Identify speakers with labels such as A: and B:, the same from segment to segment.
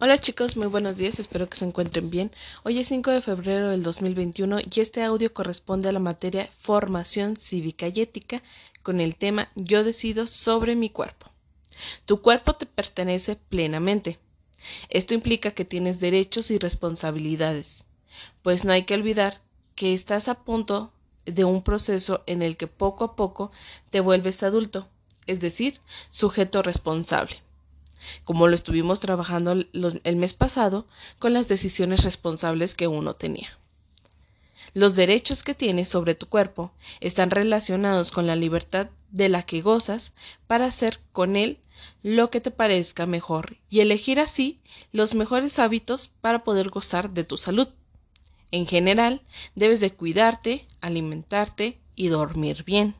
A: Hola chicos, muy buenos días, espero que se encuentren bien. Hoy es 5 de febrero del 2021 y este audio corresponde a la materia Formación Cívica y Ética con el tema Yo decido sobre mi cuerpo. Tu cuerpo te pertenece plenamente. Esto implica que tienes derechos y responsabilidades, pues no hay que olvidar que estás a punto de un proceso en el que poco a poco te vuelves adulto, es decir, sujeto responsable como lo estuvimos trabajando el mes pasado con las decisiones responsables que uno tenía. Los derechos que tienes sobre tu cuerpo están relacionados con la libertad de la que gozas para hacer con él lo que te parezca mejor y elegir así los mejores hábitos para poder gozar de tu salud. En general, debes de cuidarte, alimentarte y dormir bien.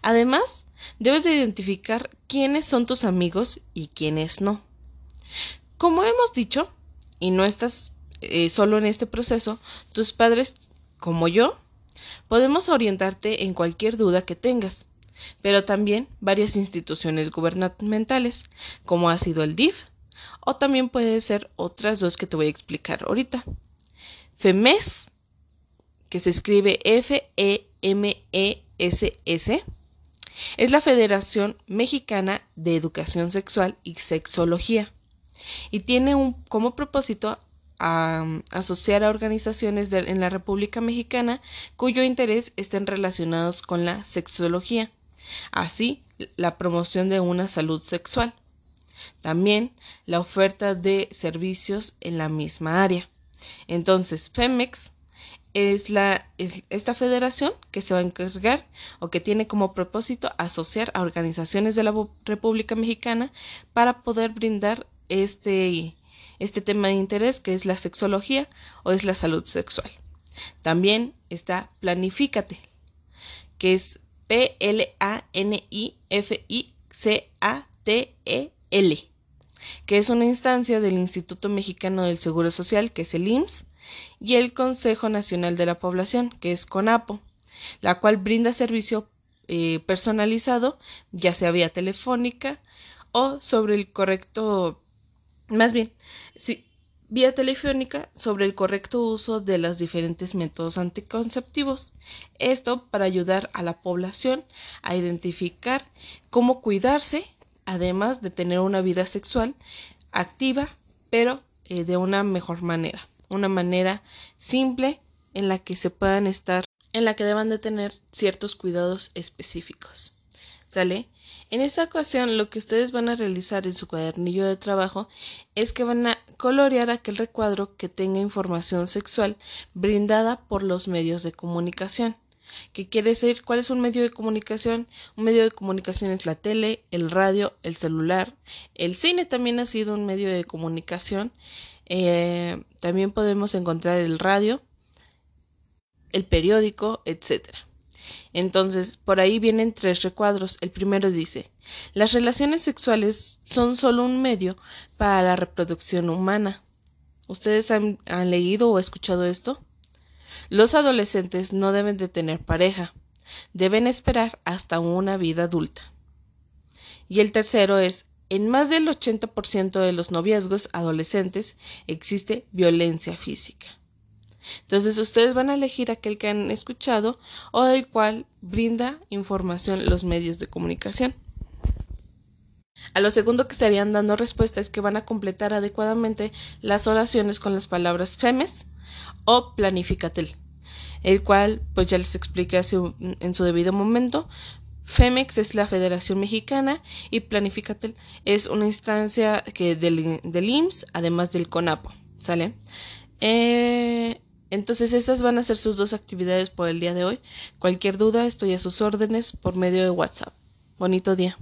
A: Además, debes de identificar quiénes son tus amigos y quiénes no. Como hemos dicho, y no estás eh, solo en este proceso, tus padres, como yo, podemos orientarte en cualquier duda que tengas, pero también varias instituciones gubernamentales, como ha sido el DIF, o también puede ser otras dos que te voy a explicar ahorita. FEMES, que se escribe F-E-M-E-S-S, es la Federación Mexicana de Educación Sexual y Sexología y tiene como propósito asociar a organizaciones en la República Mexicana cuyo interés estén relacionados con la sexología, así la promoción de una salud sexual. También la oferta de servicios en la misma área. Entonces, FEMEX es, la, esta federación que se va a encargar o que tiene como propósito asociar a organizaciones de la República Mexicana para poder brindar este, este tema de interés que es la sexología o es la salud sexual. También está Planifícate, que es P-L-A-N-I-F-I-C-A-T-E-L, que es una instancia del Instituto Mexicano del Seguro Social, que es el IMSS, y el Consejo Nacional de la Población, que es CONAPO, la cual brinda servicio eh, personalizado, ya sea vía telefónica o sobre el correcto, más bien, vía telefónica sobre el correcto uso de los diferentes métodos anticonceptivos. Esto para ayudar a la población a identificar cómo cuidarse, además de tener una vida sexual activa, pero eh, de una mejor manera una manera simple en la que se puedan estar, en la que deban de tener ciertos cuidados específicos. ¿Sale? En esta ocasión lo que ustedes van a realizar en su cuadernillo de trabajo es que van a colorear aquel recuadro que tenga información sexual brindada por los medios de comunicación. ¿Qué quiere decir? ¿Cuál es un medio de comunicación? Un medio de comunicación es la tele, el radio, el celular. El cine también ha sido un medio de comunicación. Eh, también podemos encontrar el radio, el periódico, etc. Entonces, por ahí vienen tres recuadros. El primero dice, las relaciones sexuales son solo un medio para la reproducción humana. ¿Ustedes han, han leído o escuchado esto? Los adolescentes no deben de tener pareja, deben esperar hasta una vida adulta. Y el tercero es, en más del 80% de los noviazgos adolescentes existe violencia física. Entonces ustedes van a elegir aquel que han escuchado o del cual brinda información los medios de comunicación. A lo segundo que estarían dando respuesta es que van a completar adecuadamente las oraciones con las palabras femes o planificatel, el cual pues ya les expliqué en su debido momento, FEMEX es la Federación Mexicana y Planificatel es una instancia que del, del IMSS, además del CONAPO, ¿sale? Eh, entonces esas van a ser sus dos actividades por el día de hoy. Cualquier duda estoy a sus órdenes por medio de WhatsApp. Bonito día.